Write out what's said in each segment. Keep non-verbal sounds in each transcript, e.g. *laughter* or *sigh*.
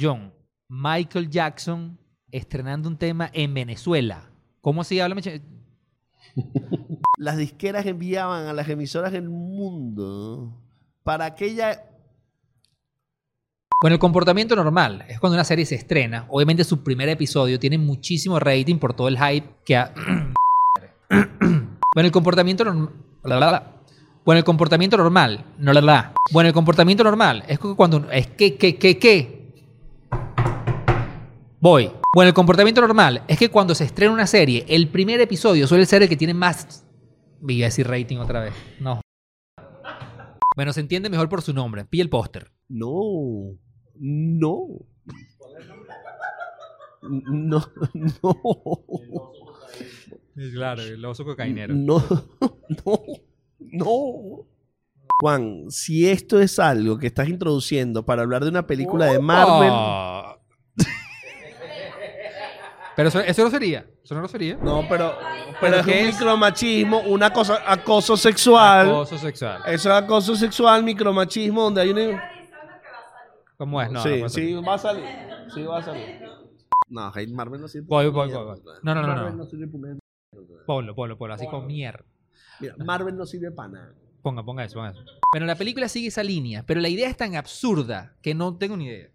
John, Michael Jackson estrenando un tema en Venezuela. ¿Cómo? Háblame. ch- *laughs* Las disqueras enviaban a las emisoras del mundo para aquella... Bueno, el comportamiento normal es cuando una serie se estrena. Obviamente su primer episodio tiene muchísimo rating por todo el hype que ha... *coughs* bueno, el comportamiento normal... Bueno, el comportamiento normal... No la la. Bueno, el comportamiento normal es que cuando... Es que, que, que, que... Voy. Bueno, el comportamiento normal es que cuando se estrena una serie, el primer episodio suele ser el que tiene más... Voy a decir rating otra vez. No. Bueno, se entiende mejor por su nombre. Pilla el póster. No, no. No, no. Claro, el oso No, no, no. Juan, si esto es algo que estás introduciendo para hablar de una película de Marvel. Pero eso, eso no sería. Eso no lo sería. no, pero, pero es qué un es? micromachismo, una cosa, acoso sexual. Acoso sexual. Eso es acoso sexual, micromachismo, donde hay una... ¿Cómo es? No, no sí, ser. sí, va a salir. Sí, va a salir. No, Hate Marvel no sirve. Voy, para voy, voy, voy. No, no, no, Marvel no. sirve una- Ponlo, ponlo, ponlo. Así con mierda. Mira, Marvel no sirve para nada. Ponga, ponga eso, ponga eso. Bueno, la película sigue esa línea, pero la idea es tan absurda que no tengo ni idea.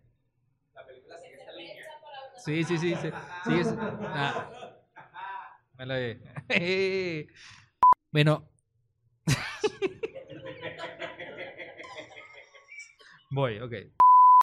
Sí, sí, sí. sí. Sigue esa- ah. Me la vi. *laughs* bueno. *laughs* Voy, ok.